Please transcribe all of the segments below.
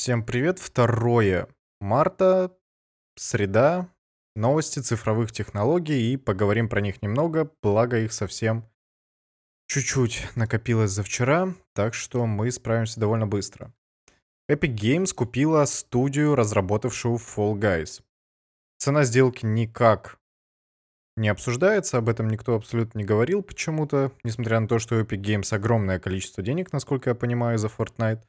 Всем привет! 2 марта, среда, новости цифровых технологий и поговорим про них немного, благо их совсем чуть-чуть накопилось за вчера, так что мы справимся довольно быстро. Epic Games купила студию, разработавшую Fall Guys. Цена сделки никак не обсуждается, об этом никто абсолютно не говорил почему-то, несмотря на то, что у Epic Games огромное количество денег, насколько я понимаю, за Fortnite.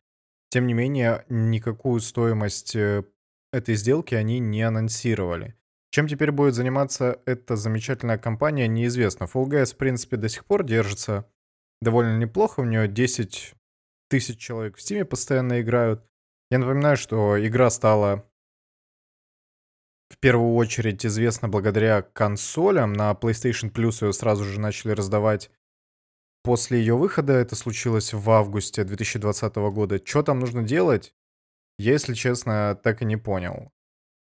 Тем не менее, никакую стоимость э, этой сделки они не анонсировали. Чем теперь будет заниматься эта замечательная компания, неизвестно. Fall Guys, в принципе, до сих пор держится довольно неплохо. У нее 10 тысяч человек в Steam постоянно играют. Я напоминаю, что игра стала в первую очередь известна благодаря консолям. На PlayStation Plus ее сразу же начали раздавать После ее выхода, это случилось в августе 2020 года, что там нужно делать, я, если честно, так и не понял.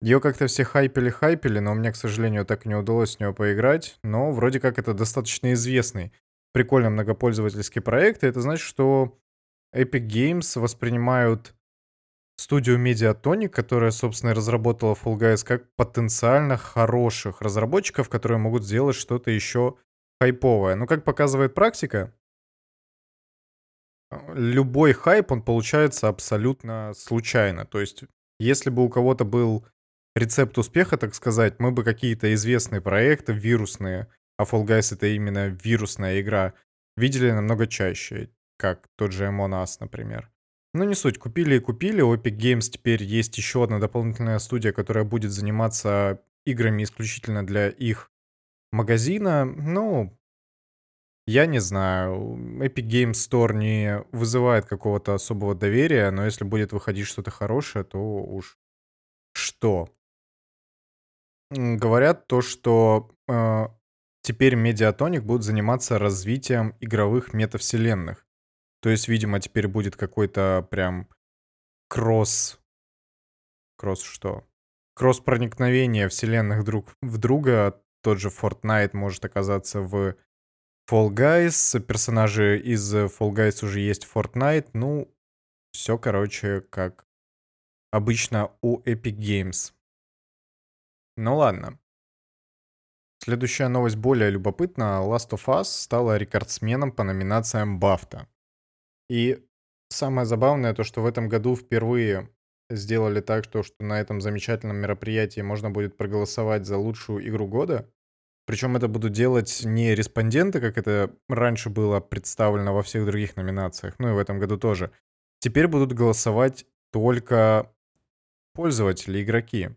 Ее как-то все хайпели-хайпели, но мне, к сожалению, так и не удалось с нее поиграть. Но вроде как это достаточно известный, прикольный многопользовательский проект. И это значит, что Epic Games воспринимают студию Mediatonic, которая, собственно, разработала Fall Guys, как потенциально хороших разработчиков, которые могут сделать что-то еще хайповое. Но как показывает практика, любой хайп, он получается абсолютно случайно. То есть, если бы у кого-то был рецепт успеха, так сказать, мы бы какие-то известные проекты, вирусные, а Fall Guys это именно вирусная игра, видели намного чаще, как тот же Among Us, например. Но не суть, купили и купили. У Epic Games теперь есть еще одна дополнительная студия, которая будет заниматься играми исключительно для их магазина, ну, я не знаю. Epic Games Store не вызывает какого-то особого доверия, но если будет выходить что-то хорошее, то уж что. Говорят то, что э, теперь Mediatonic будет заниматься развитием игровых метавселенных. То есть, видимо, теперь будет какой-то прям кросс... Кросс что? Кросс проникновение вселенных друг в друга тот же Fortnite может оказаться в Fall Guys, персонажи из Fall Guys уже есть в Fortnite, ну, все, короче, как обычно у Epic Games. Ну ладно. Следующая новость более любопытна. Last of Us стала рекордсменом по номинациям BAFTA. И самое забавное то, что в этом году впервые сделали так, что, что на этом замечательном мероприятии можно будет проголосовать за лучшую игру года. Причем это будут делать не респонденты, как это раньше было представлено во всех других номинациях, ну и в этом году тоже. Теперь будут голосовать только пользователи, игроки.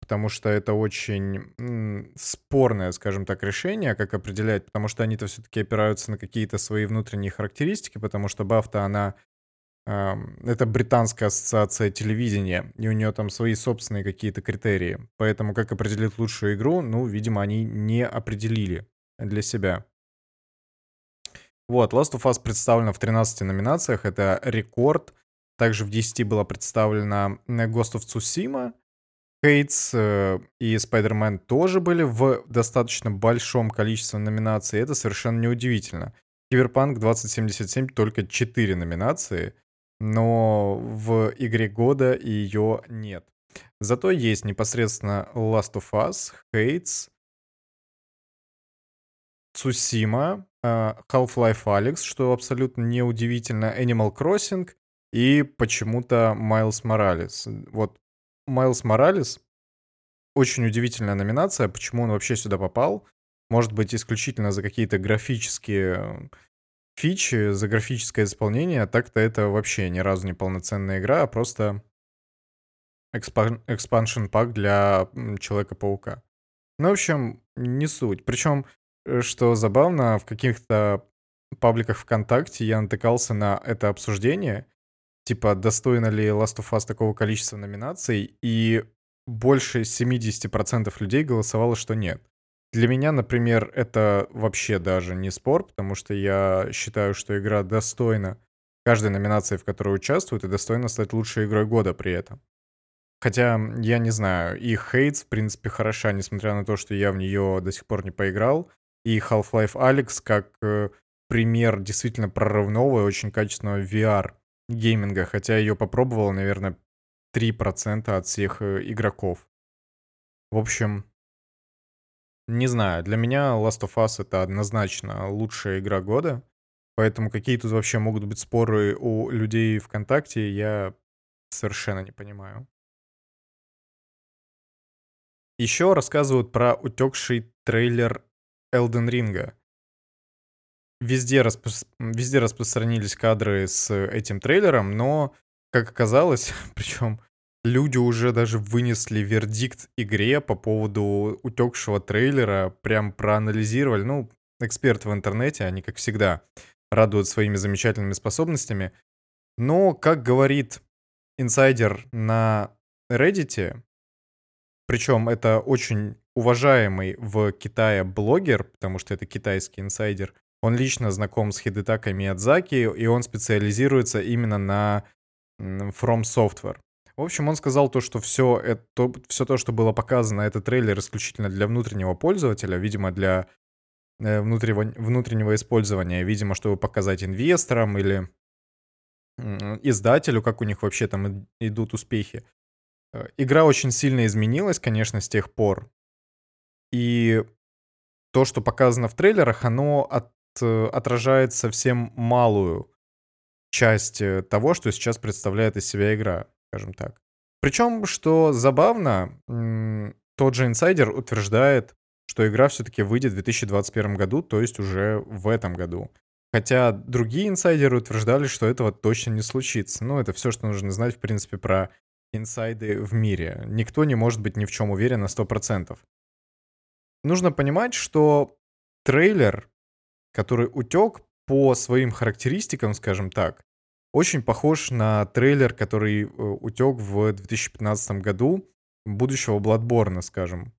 Потому что это очень спорное, скажем так, решение, как определять, потому что они-то все-таки опираются на какие-то свои внутренние характеристики, потому что Бафта, она это британская ассоциация телевидения, и у нее там свои собственные какие-то критерии. Поэтому как определить лучшую игру, ну, видимо, они не определили для себя. Вот, Last of Us представлена в 13 номинациях, это рекорд. Также в 10 была представлена Ghost of Tsushima, Хейтс э, и Spider-Man тоже были в достаточно большом количестве номинаций, это совершенно неудивительно. Киберпанк 2077 только 4 номинации — но в игре года ее нет. Зато есть непосредственно Last of Us, Hades, Tsushima, а, Half-Life Alyx, что абсолютно неудивительно, Animal Crossing и почему-то Miles Morales. Вот Miles Morales очень удивительная номинация, почему он вообще сюда попал. Может быть, исключительно за какие-то графические фичи за графическое исполнение, так-то это вообще ни разу не полноценная игра, а просто экспаншн пак для Человека-паука. Ну, в общем, не суть. Причем, э, что забавно, в каких-то пабликах ВКонтакте я натыкался на это обсуждение, типа, достойно ли Last of Us такого количества номинаций, и больше 70% людей голосовало, что нет. Для меня, например, это вообще даже не спор, потому что я считаю, что игра достойна каждой номинации, в которой участвует, и достойна стать лучшей игрой года при этом. Хотя, я не знаю, и Хейтс, в принципе, хороша, несмотря на то, что я в нее до сих пор не поиграл. И Half-Life Alyx как э, пример действительно прорывного и очень качественного VR гейминга, хотя ее попробовал, наверное, 3% от всех э, игроков. В общем, не знаю, для меня Last of Us это однозначно лучшая игра года. Поэтому какие тут вообще могут быть споры у людей ВКонтакте, я совершенно не понимаю. Еще рассказывают про утекший трейлер Elden Ring. Везде, распро... Везде распространились кадры с этим трейлером, но, как оказалось, причем люди уже даже вынесли вердикт игре по поводу утекшего трейлера, прям проанализировали. Ну, эксперты в интернете, они, как всегда, радуют своими замечательными способностями. Но, как говорит инсайдер на Reddit, причем это очень уважаемый в Китае блогер, потому что это китайский инсайдер, он лично знаком с Хидетака Миядзаки, и он специализируется именно на From Software. В общем, он сказал то, что все, это, все то, что было показано, это трейлер исключительно для внутреннего пользователя, видимо, для Э, внутреннего, внутреннего использования, видимо, чтобы показать инвесторам или издателю, как у них вообще там идут успехи. Э, игра очень сильно изменилась, конечно, с тех пор. И то, что показано в трейлерах, оно от, э, отражает совсем малую часть того, что сейчас представляет из себя игра, скажем так. Причем, что забавно, тот же инсайдер утверждает, что игра все-таки выйдет в 2021 году, то есть уже в этом году. Хотя другие инсайдеры утверждали, что этого точно не случится. Ну, это все, что нужно знать, в принципе, про инсайды в мире. Никто не может быть ни в чем уверен на 100%. Нужно понимать, что трейлер, который утек по своим характеристикам, скажем так, очень похож на трейлер, который э, утек в 2015 году будущего Bloodborne, скажем.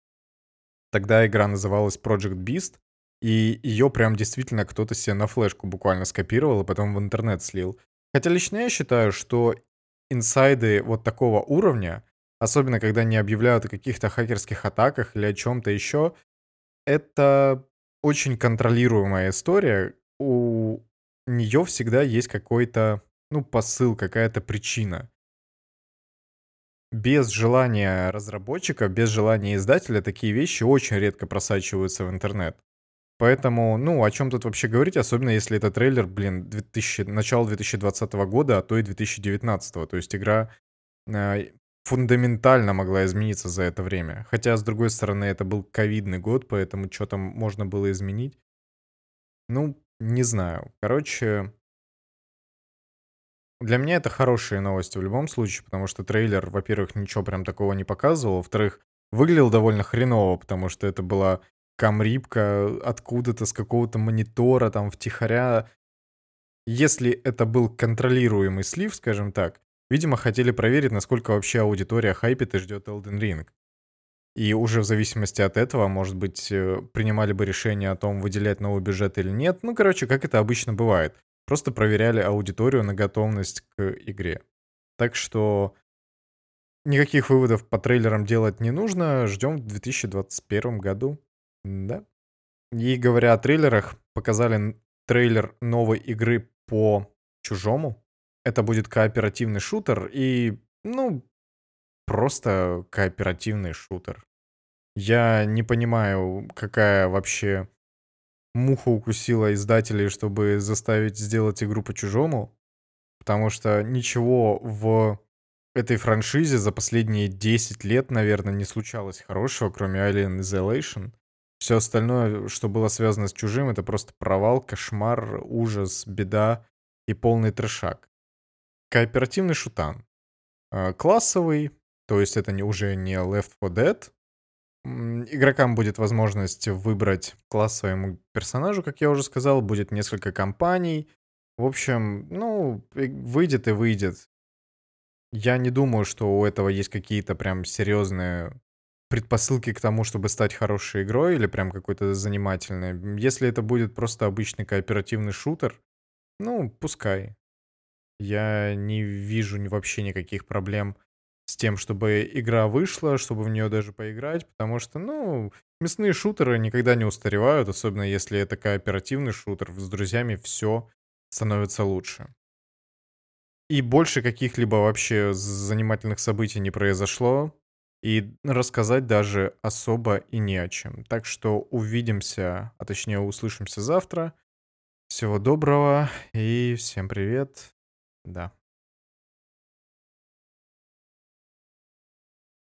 Тогда игра называлась Project Beast, и ее прям действительно кто-то себе на флешку буквально скопировал, и потом в интернет слил. Хотя лично я считаю, что инсайды вот такого уровня, особенно когда не объявляют о каких-то хакерских атаках или о чем-то еще, это очень контролируемая история. У нее всегда есть какой-то, ну, посыл, какая-то причина без желания разработчика, без желания издателя такие вещи очень редко просачиваются в интернет. Поэтому, ну, о чем тут вообще говорить, особенно если это трейлер, блин, 2000, начало 2020 года, а то и 2019. То есть игра э, фундаментально могла измениться за это время. Хотя, с другой стороны, это был ковидный год, поэтому что там можно было изменить? Ну, не знаю. Короче, для меня это хорошие новости в любом случае, потому что трейлер, во-первых, ничего прям такого не показывал, во-вторых, выглядел довольно хреново, потому что это была камрипка откуда-то с какого-то монитора, там, втихаря. Если это был контролируемый слив, скажем так, видимо, хотели проверить, насколько вообще аудитория хайпит и ждет Elden Ring. И уже в зависимости от этого, может быть, э, принимали бы решение о том, выделять новый бюджет или нет. Ну, короче, как это обычно бывает. Просто проверяли аудиторию на готовность к игре. Так что никаких выводов по трейлерам делать не нужно. Ждем в 2021 году. Да. И говоря о трейлерах, показали трейлер новой игры по чужому. Это будет кооперативный шутер и, ну, просто кооперативный шутер. Я не понимаю, какая вообще муха укусила издателей, чтобы заставить сделать игру по-чужому, потому что ничего в этой франшизе за последние 10 лет, наверное, не случалось хорошего, кроме Alien Isolation. Все остальное, что было связано с чужим, это просто провал, кошмар, ужас, беда и полный трешак. Кооперативный шутан. А, классовый, то есть это не, уже не Left 4 Dead, Игрокам будет возможность выбрать класс своему персонажу, как я уже сказал, будет несколько компаний. В общем, ну, выйдет и выйдет. Я не думаю, что у этого есть какие-то прям серьезные предпосылки к тому, чтобы стать хорошей игрой или прям какой-то занимательной. Если это будет просто обычный кооперативный шутер, ну, пускай. Я не вижу вообще никаких проблем с тем, чтобы игра вышла, чтобы в нее даже поиграть, потому что, ну, мясные шутеры никогда не устаревают, особенно если это кооперативный шутер, с друзьями все становится лучше. И больше каких-либо вообще занимательных событий не произошло. И рассказать даже особо и не о чем. Так что увидимся, а точнее услышимся завтра. Всего доброго и всем привет. Да.